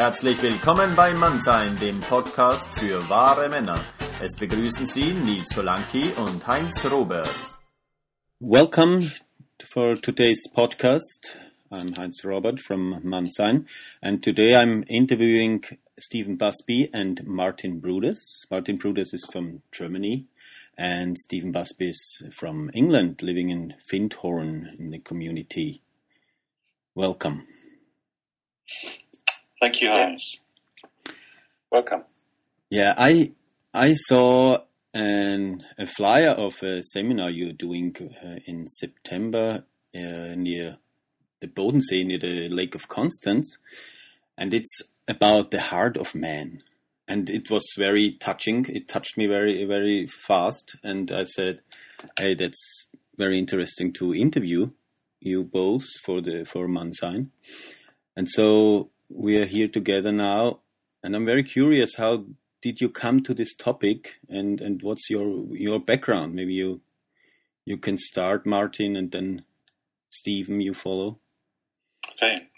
Herzlich willkommen bei Mannsein, dem Podcast für wahre Männer. Es begrüßen Sie Nils Solanki und Heinz Robert. Welcome for today's podcast. I'm Heinz Robert from Mannsein, and today I'm interviewing Stephen Busby and Martin Brudes. Martin Brudes is from Germany, and Stephen Busby is from England, living in Findhorn in the community. Welcome. Thank you, Hans. Welcome. Yeah, I I saw an, a flyer of a seminar you're doing uh, in September uh, near the Bodensee, near the Lake of Constance, and it's about the heart of man. And it was very touching. It touched me very, very fast. And I said, "Hey, that's very interesting to interview you both for the for Mannsein." And so we are here together now, and I'm very curious how did you come to this topic, and and what's your your background? Maybe you you can start, Martin, and then Stephen, you follow. Okay.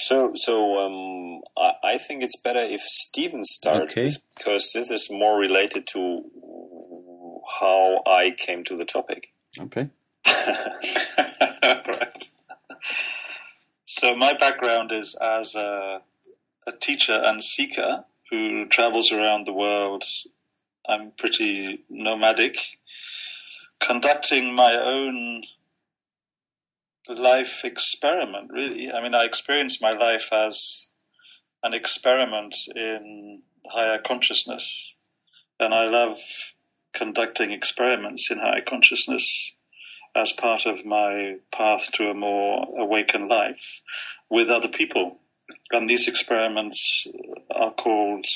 So, so um, I, I, think it's better if Stephen starts okay. because this is more related to how I came to the topic. Okay. So my background is as a, a teacher and seeker who travels around the world. I'm pretty nomadic, conducting my own life experiment, really. I mean, I experience my life as an experiment in higher consciousness, and I love conducting experiments in higher consciousness as part of my path to a more awakened life with other people. And these experiments are called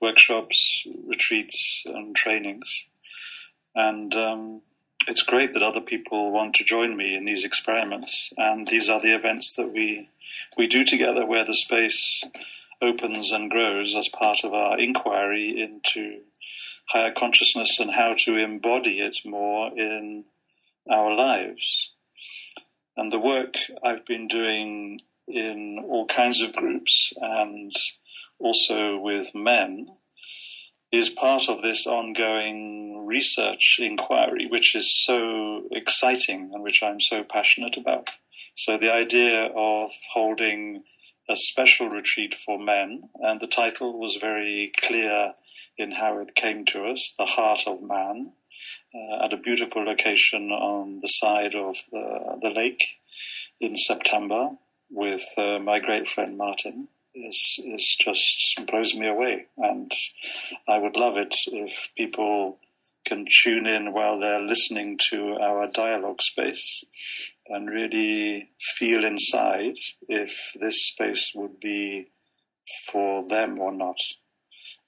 workshops, retreats, and trainings. And um, it's great that other people want to join me in these experiments. And these are the events that we we do together, where the space opens and grows as part of our inquiry into higher consciousness and how to embody it more in our lives. And the work I've been doing in all kinds of groups and also with men is part of this ongoing research inquiry, which is so exciting and which I'm so passionate about. So the idea of holding a special retreat for men, and the title was very clear in how it came to us, The Heart of Man, uh, at a beautiful location on the side of the, the lake in September with uh, my great friend Martin is is just blows me away, and I would love it if people can tune in while they're listening to our dialogue space and really feel inside if this space would be for them or not.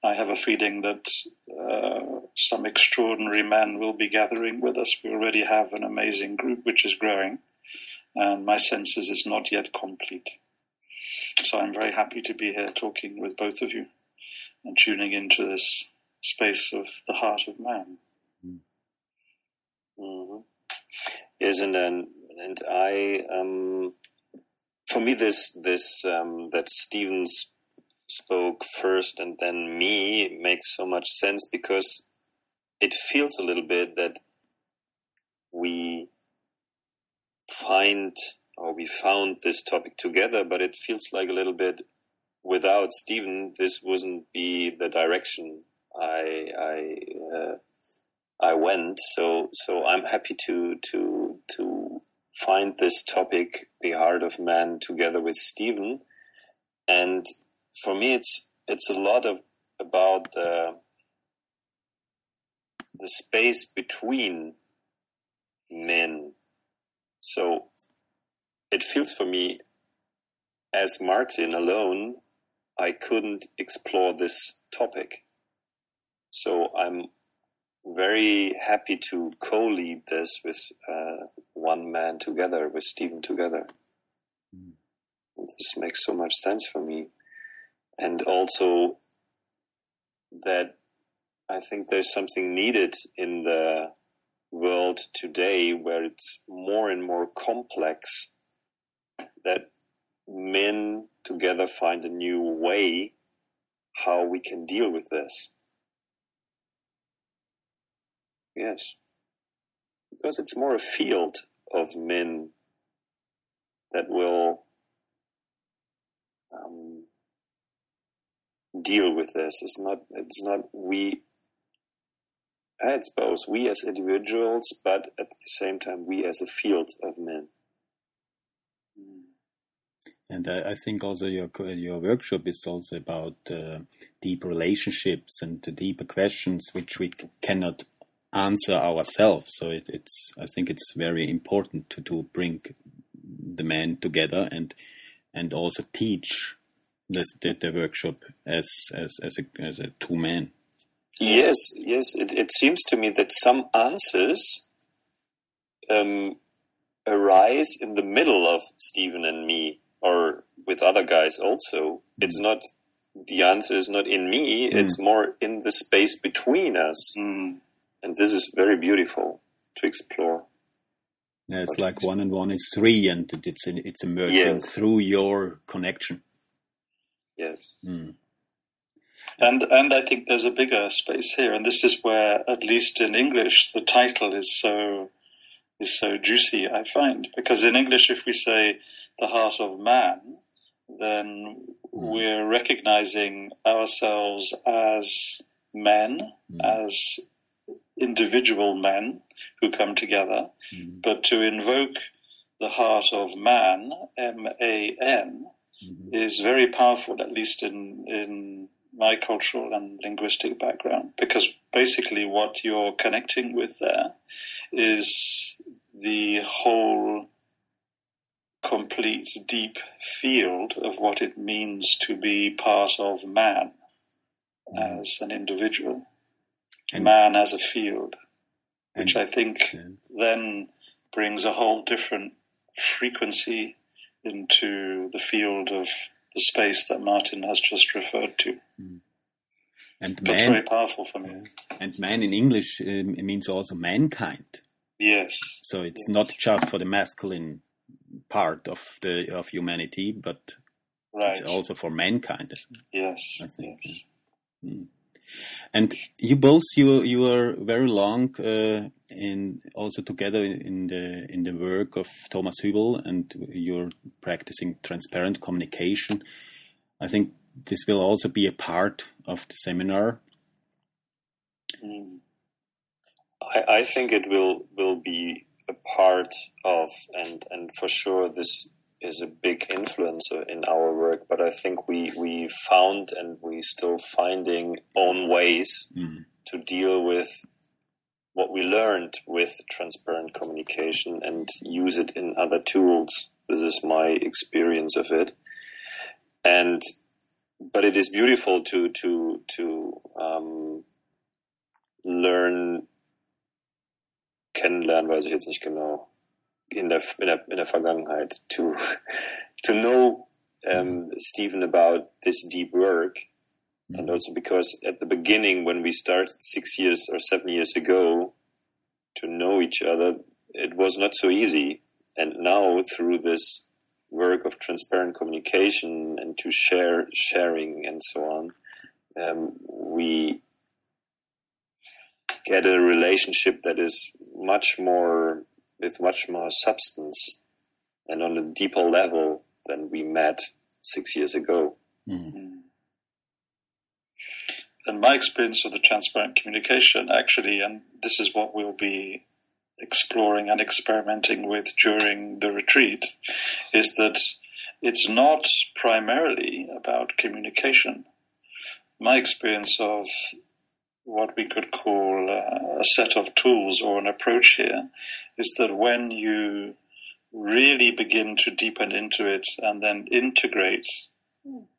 I have a feeling that uh, some extraordinary men will be gathering with us. We already have an amazing group which is growing, and my sense is not yet complete. So I'm very happy to be here talking with both of you and tuning into this space of the heart of man. Mm-hmm. Yes, and then, and I, um, for me, this this um, that Stevens spoke first and then me makes so much sense because it feels a little bit that we find or we found this topic together, but it feels like a little bit without Stephen, this wouldn't be the direction I I uh, I went. So so I'm happy to to to find this topic, the heart of man, together with Stephen, and for me, it's it's a lot of about the the space between men. So it feels for me as Martin alone, I couldn't explore this topic. So I'm very happy to co-lead this with uh, one man together, with Stephen together. Mm. This makes so much sense for me and also that I think there's something needed in the world today where it's more and more complex that men together find a new way how we can deal with this. Yes. Because it's more a field of men that will um, deal with this. It's not, it's not we, it's both we as individuals, but at the same time, we as a field of men. And I, I think also your your workshop is also about uh, deep relationships and the deeper questions which we cannot answer ourselves. So it, it's I think it's very important to, to bring the men together and and also teach the, the, the workshop as as as a as a two men. Yes, yes. It, it seems to me that some answers um, arise in the middle of Stephen and me or with other guys also. It's not the answer is not in me, mm. it's more in the space between us. Mm. And this is very beautiful to explore. Yeah, it's like one and one is three, and it's it's emerging yes. through your connection. Yes. Mm. And and I think there's a bigger space here, and this is where, at least in English, the title is so is so juicy. I find because in English, if we say the heart of man, then we're recognizing ourselves as men, mm. as individual men who come together. Mm. But to invoke the heart of man, M A N, mm-hmm. is very powerful, at least in, in my cultural and linguistic background, because basically what you're connecting with there is the whole complete, deep field of what it means to be part of man mm. as an individual, and, man as a field, which I think then brings a whole different frequency into the field of the space that Martin has just referred to. Mm. And That's man, very powerful for me. And man in English um, means also mankind. Yes. So it's yes. not just for the masculine part of the of humanity, but right. it's also for mankind. Yes, I think. Yes. Mm. And you both you you are very long uh, in also together in the in the work of Thomas Hübl and you're practicing transparent communication. I think this will also be a part of the seminar. Mm. I, I think it will will be a part of, and and for sure this is a big influencer in our work. But I think we we found and we still finding own ways mm. to deal with what we learned with transparent communication and use it in other tools. This is my experience of it, and but it is beautiful to to to um, learn kennenlernen, weiß ich jetzt nicht genau, in der, in der, in der Vergangenheit, to, to know um, Stephen about this deep work. And also because at the beginning, when we started six years or seven years ago to know each other, it was not so easy. And now through this work of transparent communication and to share, sharing and so on, um, we get a relationship that is much more with much more substance and on a deeper level than we met six years ago. Mm. And my experience of the transparent communication, actually, and this is what we'll be exploring and experimenting with during the retreat, is that it's not primarily about communication. My experience of what we could call uh, a set of tools or an approach here is that when you really begin to deepen into it and then integrate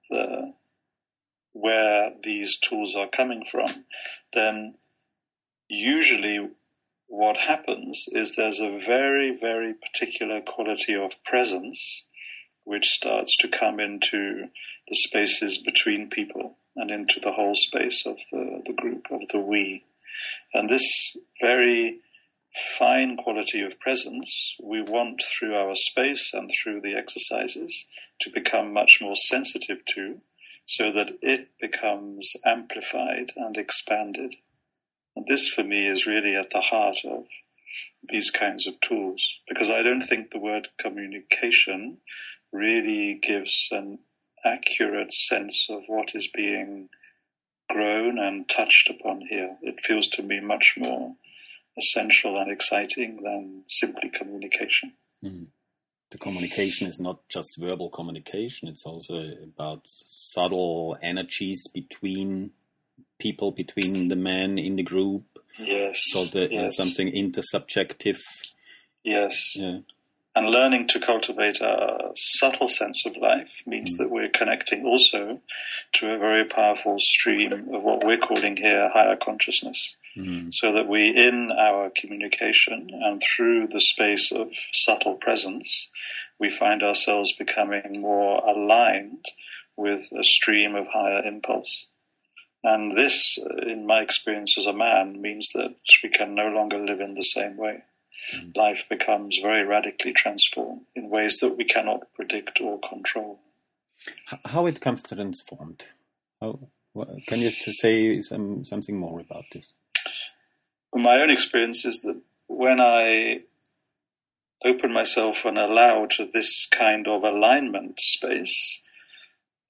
the, where these tools are coming from, then usually what happens is there's a very, very particular quality of presence which starts to come into the spaces between people and into the whole space of the, the group, of the we. And this very fine quality of presence we want through our space and through the exercises to become much more sensitive to so that it becomes amplified and expanded. And this for me is really at the heart of these kinds of tools because I don't think the word communication really gives an accurate sense of what is being grown and touched upon here. It feels to me much more essential and exciting than simply communication. Mm. The communication is not just verbal communication, it's also about subtle energies between people, between the men in the group. Yes. So the, yes. something intersubjective. Yes. Yeah. And learning to cultivate a subtle sense of life means mm. that we're connecting also to a very powerful stream of what we're calling here higher consciousness. Mm. So that we, in our communication and through the space of subtle presence, we find ourselves becoming more aligned with a stream of higher impulse. And this, in my experience as a man, means that we can no longer live in the same way. Mm. Life becomes very radically transformed in ways that we cannot predict or control. How it comes transformed? How, can you say some, something more about this? My own experience is that when I open myself and allow to this kind of alignment space,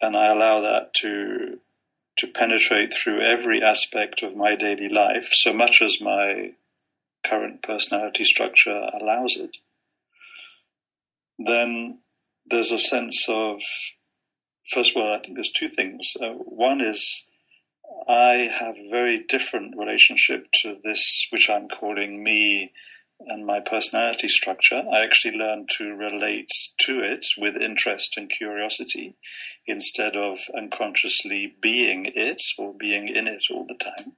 and I allow that to to penetrate through every aspect of my daily life, so much as my current personality structure allows it, then there's a sense of, first of all, I think there's two things. Uh, one is I have a very different relationship to this, which I'm calling me and my personality structure. I actually learned to relate to it with interest and curiosity instead of unconsciously being it or being in it all the time.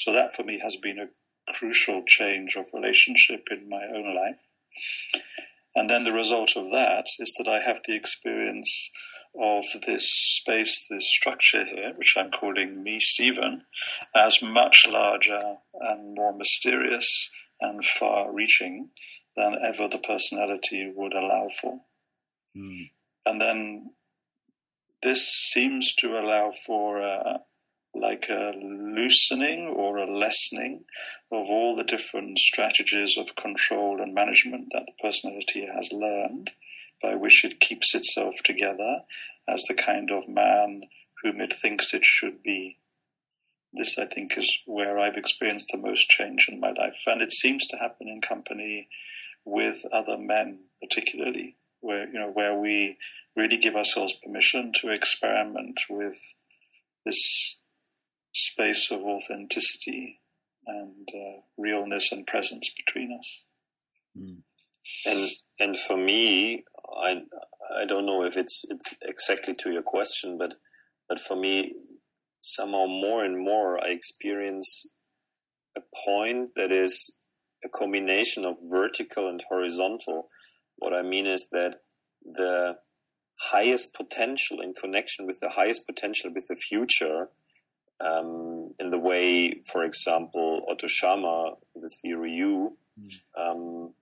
So that for me has been a crucial change of relationship in my own life. And then the result of that is that I have the experience of this space, this structure here, which I'm calling me, Stephen, as much larger and more mysterious and far reaching than ever the personality would allow for. Mm. And then this seems to allow for a, like a loosening or a lessening of all the different strategies of control and management that the personality has learned by which it keeps itself together as the kind of man whom it thinks it should be. This, I think, is where I've experienced the most change in my life. And it seems to happen in company with other men, particularly, where, you know, where we really give ourselves permission to experiment with this space of authenticity and uh, realness and presence between us. Mm. And and for me, I I don't know if it's it's exactly to your question, but but for me, somehow more and more I experience a point that is a combination of vertical and horizontal. What I mean is that the highest potential in connection with the highest potential with the future, um, in the way, for example, Otto Scharmer, the theory U, mm. um,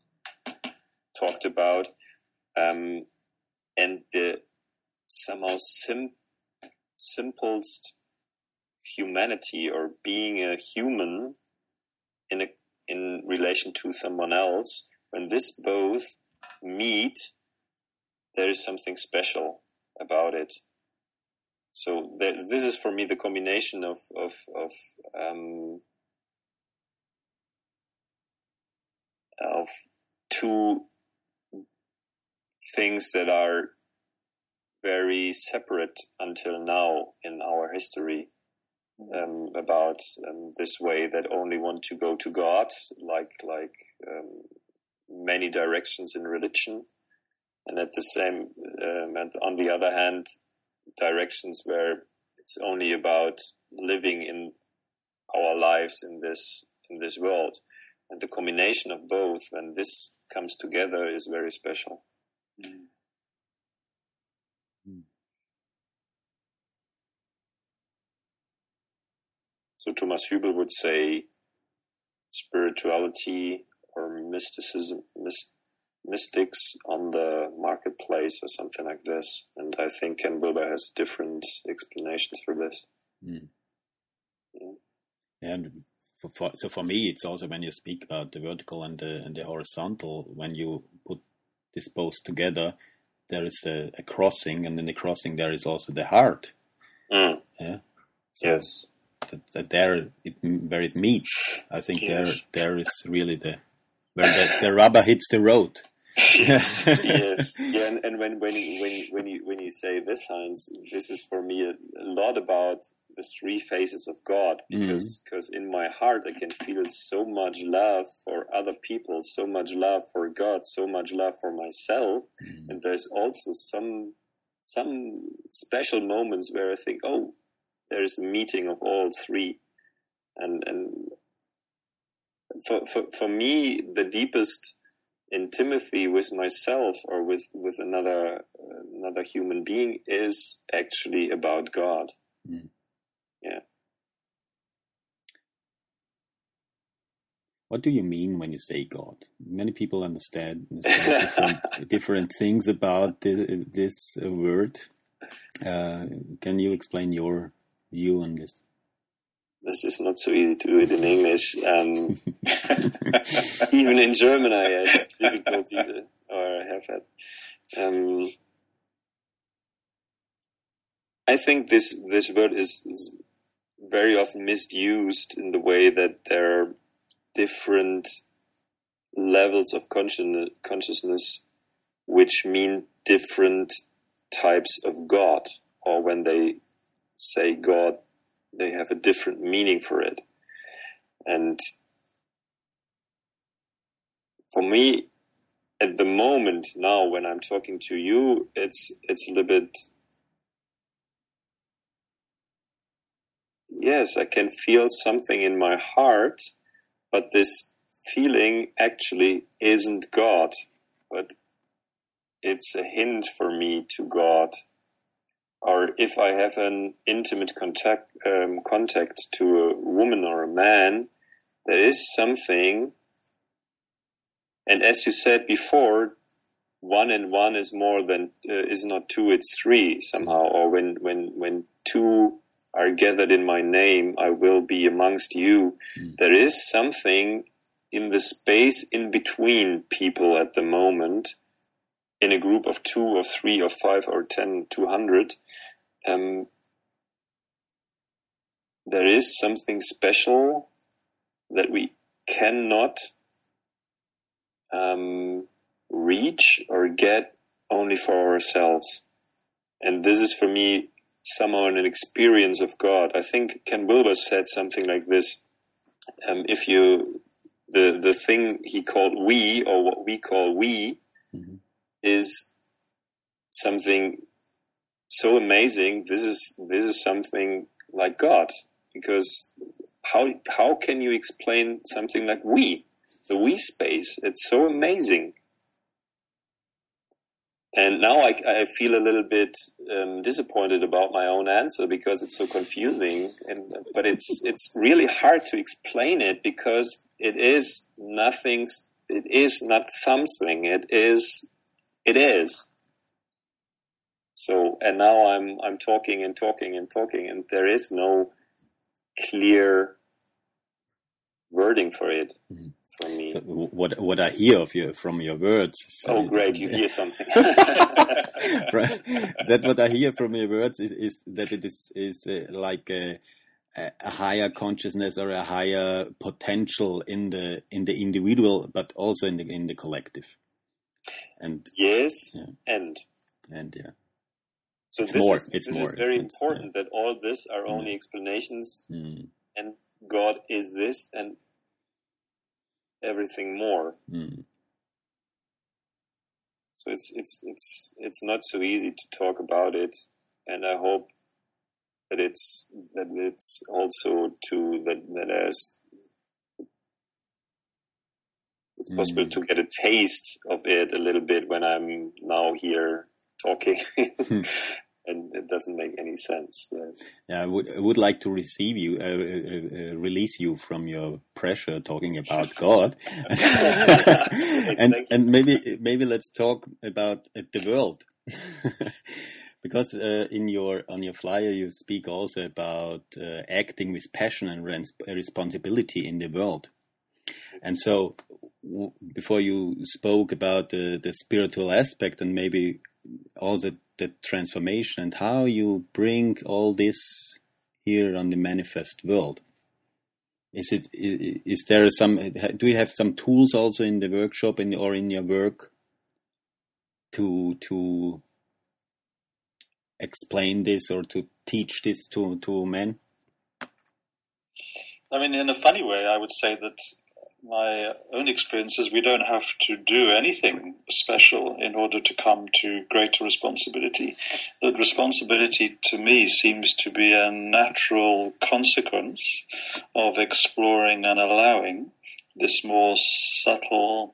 talked about, um, and the somehow sim- simplest humanity or being a human in a in relation to someone else, when this both meet, there is something special about it. So there, this is for me the combination of of, of um, of two things that are very separate until now in our history um, about um, this way that only want to go to God, like like um, many directions in religion, and at the same um, and on the other hand, directions where it's only about living in our lives in this in this world, and the combination of both when this comes together is very special. Mm. So Thomas Hübl would say spirituality or mysticism, myst, mystics on on the marketplace or something like this. And I think Ken Wilber has different explanations for this. Mm. Yeah. And for, for, so for me, it's also when you speak about the vertical and the and the horizontal, when you put both together, there is a, a crossing, and in the crossing there is also the heart. Mm. Yeah. So yes. That, that, there, it, where it meets, I think yes. there there is really the where the, the rubber hits the road. yes, yes, yeah, and, and when when when when you when you say this, Heinz, this is for me a, a lot about the three faces of God mm-hmm. because because mm. in my heart I can feel so much love for other people, so much love for God, so much love for myself, mm. and there's also some some special moments where I think, oh, there is a meeting of all three, and and for for for me the deepest intimacy with myself or with with another another human being is actually about God. Mm. Yeah. What do you mean when you say God? Many people understand, different, different, things about the, this word. Uh, can you explain your view on this? This is not so easy to do it in English. Um, even in German, I had difficulties, or I have had. Um, I think this this word is, is very often misused in the way that there are different levels of consciousness which mean different types of God, or when they say God, they have a different meaning for it. And for me, at the moment now, when I'm talking to you, it's it's a little bit yes, I can feel something in my heart, but this feeling actually isn't God, but it's a hint for me to God. Or if I have an intimate contact, um, contact to a woman or a man, there is something. And as you said before, one and one is more than uh, is not two; it's three somehow. Or when when when two are gathered in my name, I will be amongst you. Mm. There is something in the space in between people at the moment, in a group of two or three or five or ten, two hundred. Um, there is something special that we cannot um, reach or get only for ourselves. And this is for me somehow in an experience of God. I think Ken Wilber said something like this: um, "If you the the thing he called we or what we call we mm-hmm. is something so amazing. This is this is something like God because how how can you explain something like we the we space? It's so amazing." And now I, I feel a little bit um, disappointed about my own answer because it's so confusing. And but it's it's really hard to explain it because it is nothing. It is not something. It is. It is. So and now I'm I'm talking and talking and talking, and there is no clear wording for it. Mm-hmm from me. So what what I hear of you from your words. So oh, great! You hear something. that what I hear from your words is, is that it is is uh, like a, a higher consciousness or a higher potential in the in the individual, but also in the in the collective. And yes, yeah. and and yeah. So it's this more. Is, it's this more. is very important yeah. that all this are only explanations, mm. and God is this, and everything more. Mm. So it's it's it's it's not so easy to talk about it, and I hope that it's that it's also to that that as it's possible mm. to get a taste of it a little bit when I'm now here talking. and it doesn't make any sense. Yeah, yeah I would I would like to receive you, uh, uh, uh release you from your pressure talking about God, and and maybe maybe let's talk about uh, the world. because uh, in your on your flyer you speak also about uh, acting with passion and responsibility in the world and so before you spoke about the, the spiritual aspect and maybe all the, the transformation and how you bring all this here on the manifest world. Is it is there some do you have some tools also in the workshop in, or in your work to to explain this or to teach this to to men? I mean in a funny way i would say that my own experience is we don't have to do anything special in order to come to greater responsibility. That responsibility to me seems to be a natural consequence of exploring and allowing this more subtle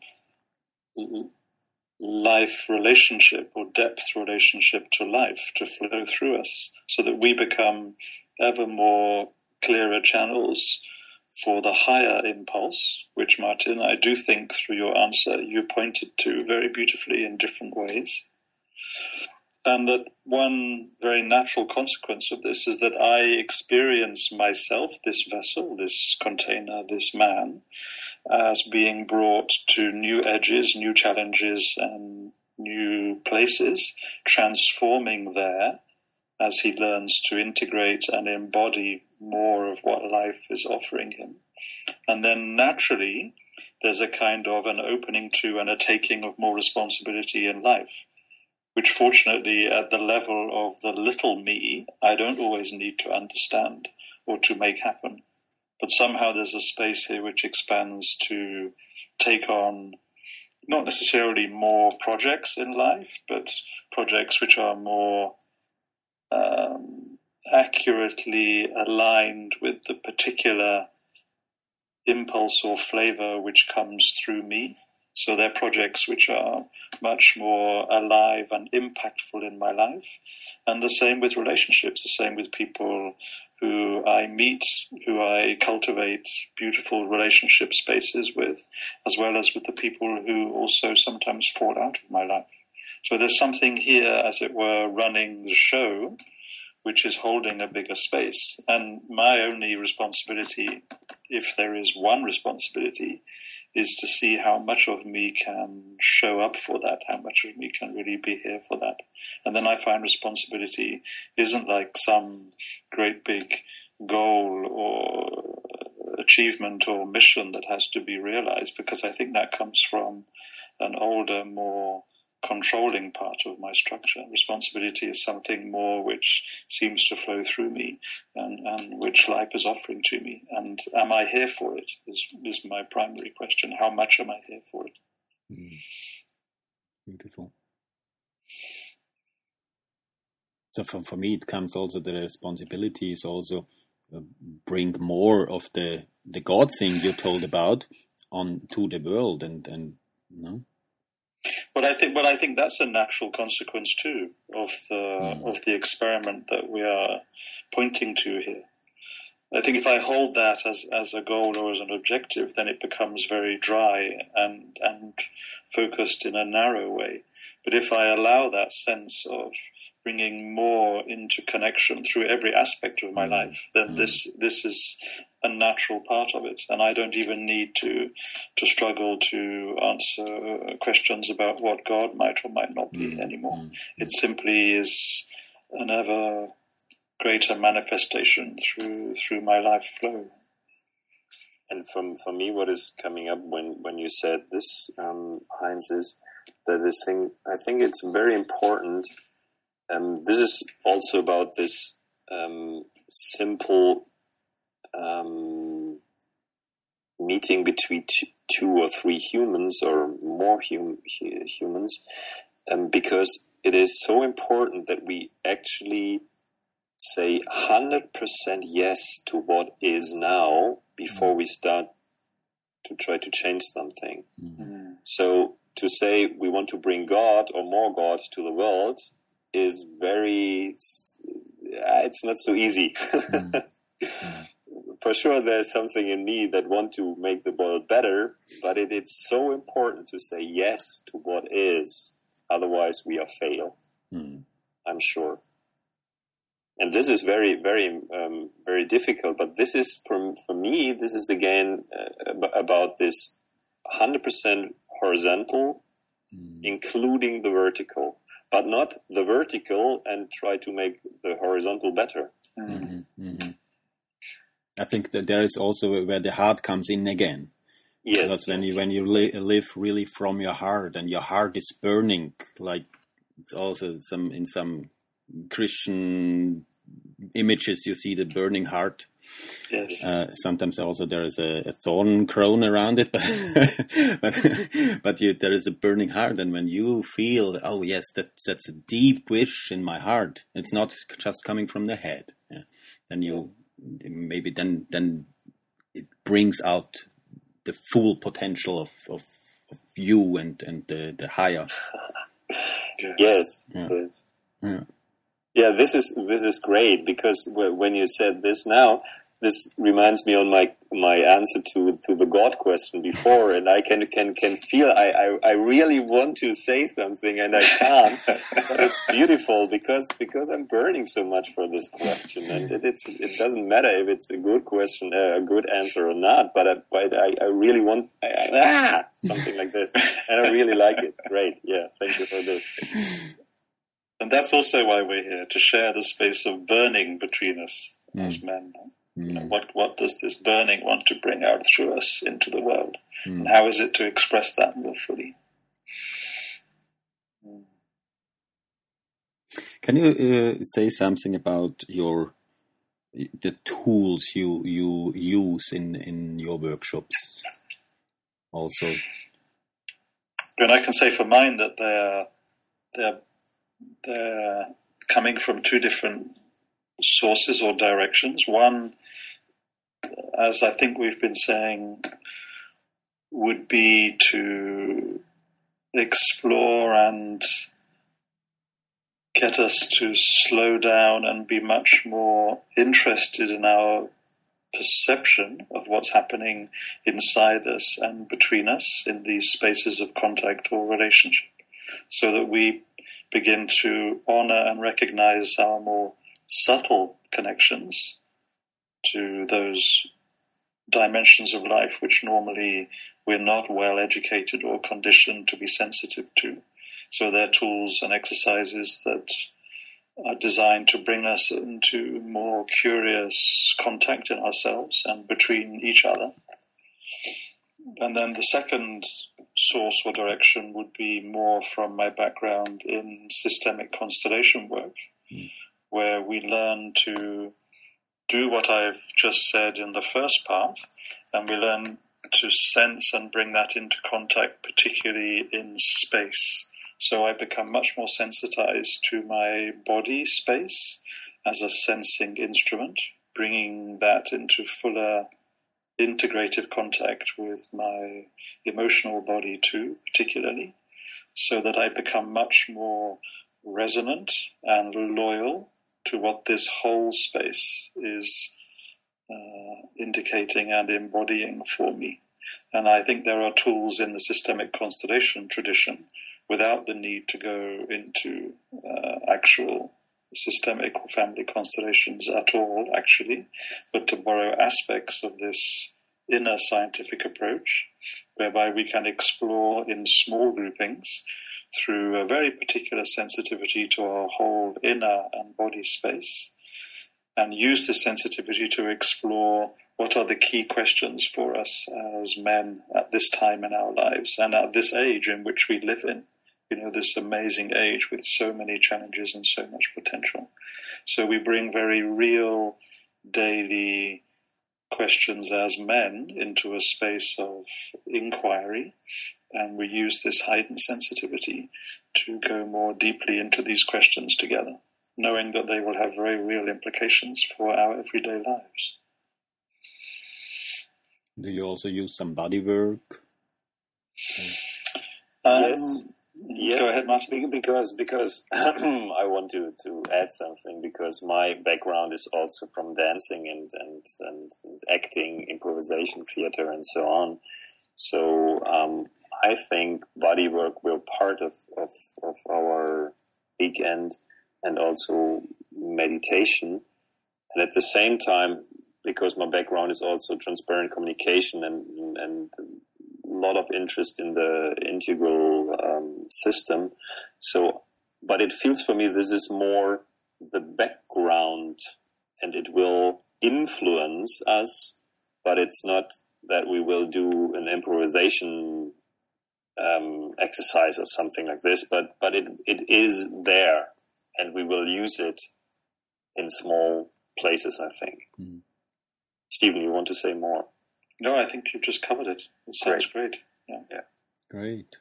life relationship or depth relationship to life to flow through us so that we become ever more clearer channels for the higher impulse, which Martin, I do think through your answer you pointed to very beautifully in different ways. And that one very natural consequence of this is that I experience myself, this vessel, this container, this man, as being brought to new edges, new challenges, and new places, transforming there as he learns to integrate and embody more of what life is offering him. And then naturally, there's a kind of an opening to and a taking of more responsibility in life, which fortunately, at the level of the little me, I don't always need to understand or to make happen. But somehow there's a space here which expands to take on not necessarily more projects in life, but projects which are more um, accurately aligned with the particular impulse or flavor which comes through me. So they're projects which are much more alive and impactful in my life. And the same with relationships, the same with people who I meet, who I cultivate beautiful relationship spaces with, as well as with the people who also sometimes fall out of my life. So there's something here, as it were, running the show which is holding a bigger space. And my only responsibility, if there is one responsibility, is to see how much of me can show up for that, how much of me can really be here for that. And then I find responsibility isn't like some great big goal or achievement or mission that has to be realized because I think that comes from an older, more controlling part of my structure. Responsibility is something more which seems to flow through me and, and which life is offering to me. And am I here for it? Is, is my primary question. How much am I here for it? Mm. Beautiful. So for, for me, it comes also the responsibility is also uh, bring more of the the God thing you told about on to the world and and you know but I think, but I think that's a natural consequence too of the mm. of the experiment that we are pointing to here. I think if I hold that as as a goal or as an objective, then it becomes very dry and and focused in a narrow way. But if I allow that sense of bringing more into connection through every aspect of my mm. life, then mm. this this is a natural part of it, and I don't even need to to struggle to answer questions about what God might or might not be mm, anymore. Mm, it simply is an ever greater manifestation through through my life flow. And from for me, what is coming up when when you said this, um, Heinz, is that this thing. I think it's very important. Um, this is also about this um, simple um, meeting between two or three humans or more hum humans, um, because it is so important that we actually say 100% yes to what is now before we start to try to change something. Mm -hmm. So to say we want to bring God or more God to the world is very. It's not so easy. Mm. For sure, there's something in me that want to make the world better, but it, it's so important to say yes to what is. Otherwise, we are fail. Mm. I'm sure and this is very very um, very difficult but this is for, for me this is again uh, about this 100% horizontal mm. including the vertical but not the vertical and try to make the horizontal better mm-hmm. Mm-hmm. i think that there is also where the heart comes in again yes because when you when you li- live really from your heart and your heart is burning like it's also some in some Christian images you see the burning heart. Yes. Uh, sometimes also there is a, a, thorn crown around it, but but, but you, there is a burning heart, and when you feel, oh yes, that, that's a deep wish in my heart. It's not just coming from the head. Yeah. Then you maybe then then it brings out the full potential of of, of you and and the, the higher. yes. Yeah. yes. Yeah. Yeah, this is this is great because when you said this now, this reminds me on my my answer to to the God question before, and I can can can feel I I, I really want to say something and I can't, but it's beautiful because because I'm burning so much for this question, and it, it's it doesn't matter if it's a good question, uh, a good answer or not, but I, but I, I really want I, ah something like this, and I really like it. Great, yeah, thank you for this. And that's also why we're here to share the space of burning between us mm. as men. Mm. You know, what what does this burning want to bring out through us into the world, mm. and how is it to express that more fully? Can you uh, say something about your the tools you you use in in your workshops? Also, and I can say for mine that they're they're they're coming from two different sources or directions. One, as I think we've been saying, would be to explore and get us to slow down and be much more interested in our perception of what's happening inside us and between us in these spaces of contact or relationship so that we begin to honor and recognize our more subtle connections to those dimensions of life which normally we're not well educated or conditioned to be sensitive to. So they're tools and exercises that are designed to bring us into more curious contact in ourselves and between each other. And then the second source or direction would be more from my background in systemic constellation work, mm. where we learn to do what I've just said in the first part, and we learn to sense and bring that into contact, particularly in space. So I become much more sensitized to my body space as a sensing instrument, bringing that into fuller integrated contact with my emotional body too, particularly, so that I become much more resonant and loyal to what this whole space is uh, indicating and embodying for me. And I think there are tools in the systemic constellation tradition without the need to go into uh, actual systemic family constellations at all, actually, but to borrow aspects of this inner scientific approach, whereby we can explore in small groupings through a very particular sensitivity to our whole inner and body space, and use this sensitivity to explore what are the key questions for us as men at this time in our lives and at this age in which we live in you know, this amazing age with so many challenges and so much potential. So we bring very real daily questions as men into a space of inquiry, and we use this heightened sensitivity to go more deeply into these questions together, knowing that they will have very real implications for our everyday lives. Do you also use some body work? Um, yes Yes, Go ahead, Martin. Be- Because because I want to, to add something because my background is also from dancing and, and, and, and acting, improvisation, theater, and so on. So um, I think body work will part of, of, of our weekend and also meditation. And at the same time, because my background is also transparent communication and, and lot of interest in the integral um, system. So, but it feels for me this is more the background and it will influence us, but it's not that we will do an improvisation um, exercise or something like this, but, but it, it is there and we will use it in small places, I think. Mm. Stephen, you want to say more? No, I think you've just covered it. It sounds great. Yeah. Great.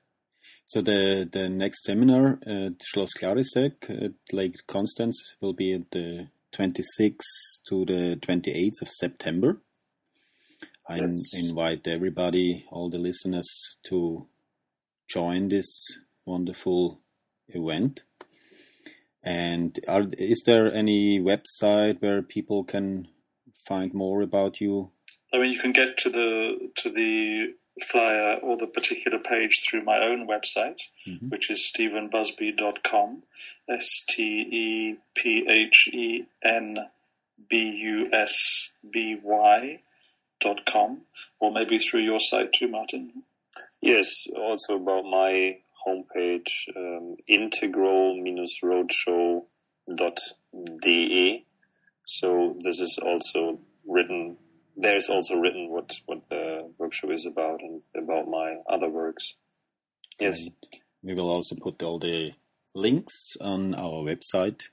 So the the next seminar at Schloss Glarisegg at Lake Constance will be at the 26th to the 28th of September. I Yes. invite everybody, all the listeners, to join this wonderful event. And are, is there any website where people can find more about you? I mean, you can get to the to the flyer or the particular page through my own website, Mhm. which is stephenbusby.com, S T E P H E N B U S B Y dot com, or maybe through your site too, Martin. Yes, also about my homepage, um, integral-roadshow.de. So this is also written, there's also written what, what the workshop is about and about my other works. Yes, Great. We will also put all the links on our website.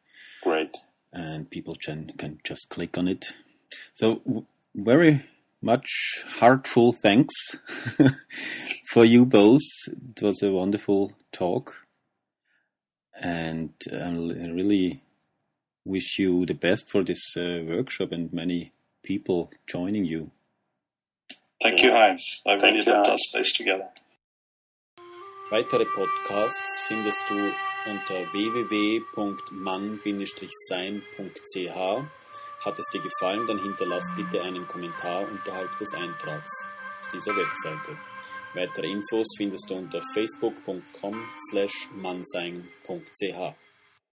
great. and people can, can just click on it. So, very much heartful thanks for you both. It was a wonderful talk, and I really wish you the best for this uh, workshop and many people joining you. Thank you, Heinz. I Thank really you, loved our space together. Weitere Podcasts findest du unter www.mann-sein.ch. Hat es dir gefallen, dann hinterlass bitte einen Kommentar unterhalb des Eintrags auf dieser Webseite. Weitere Infos findest du unter facebook.com slash mannsein.ch.